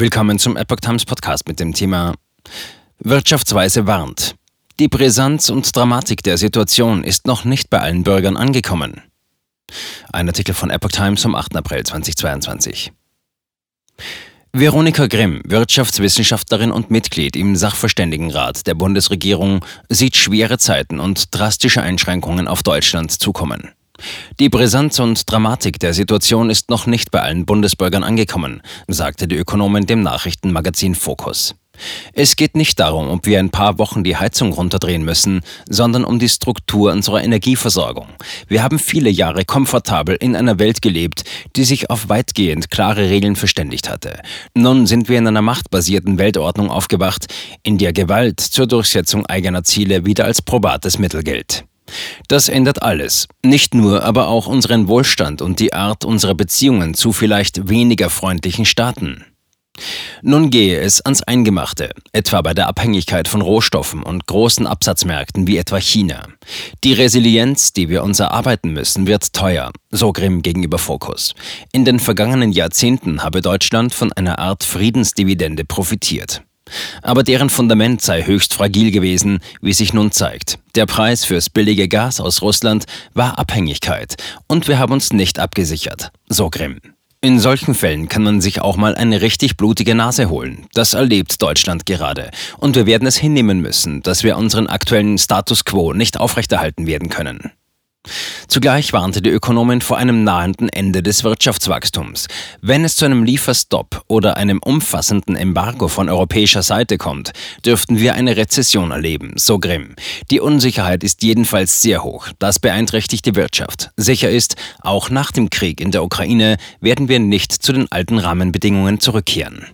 Willkommen zum Epoch Times Podcast mit dem Thema Wirtschaftsweise warnt. Die Brisanz und Dramatik der Situation ist noch nicht bei allen Bürgern angekommen. Ein Artikel von Epoch Times vom 8. April 2022. Veronika Grimm, Wirtschaftswissenschaftlerin und Mitglied im Sachverständigenrat der Bundesregierung, sieht schwere Zeiten und drastische Einschränkungen auf Deutschland zukommen. Die Brisanz und Dramatik der Situation ist noch nicht bei allen Bundesbürgern angekommen, sagte die Ökonomin dem Nachrichtenmagazin Focus. Es geht nicht darum, ob wir ein paar Wochen die Heizung runterdrehen müssen, sondern um die Struktur unserer Energieversorgung. Wir haben viele Jahre komfortabel in einer Welt gelebt, die sich auf weitgehend klare Regeln verständigt hatte. Nun sind wir in einer machtbasierten Weltordnung aufgewacht, in der Gewalt zur Durchsetzung eigener Ziele wieder als probates Mittel gilt. Das ändert alles. Nicht nur, aber auch unseren Wohlstand und die Art unserer Beziehungen zu vielleicht weniger freundlichen Staaten. Nun gehe es ans Eingemachte, etwa bei der Abhängigkeit von Rohstoffen und großen Absatzmärkten wie etwa China. Die Resilienz, die wir uns erarbeiten müssen, wird teuer, so Grimm gegenüber Focus. In den vergangenen Jahrzehnten habe Deutschland von einer Art Friedensdividende profitiert. Aber deren Fundament sei höchst fragil gewesen, wie sich nun zeigt. Der Preis fürs billige Gas aus Russland war Abhängigkeit und wir haben uns nicht abgesichert, so Grimm. In solchen Fällen kann man sich auch mal eine richtig blutige Nase holen. Das erlebt Deutschland gerade. Und wir werden es hinnehmen müssen, dass wir unseren aktuellen Status quo nicht aufrechterhalten werden können. Zugleich warnte die Ökonomin vor einem nahenden Ende des Wirtschaftswachstums. Wenn es zu einem Lieferstopp oder einem umfassenden Embargo von europäischer Seite kommt, dürften wir eine Rezession erleben, so Grimm. Die Unsicherheit ist jedenfalls sehr hoch. Das beeinträchtigt die Wirtschaft. Sicher ist, auch nach dem Krieg in der Ukraine werden wir nicht zu den alten Rahmenbedingungen zurückkehren.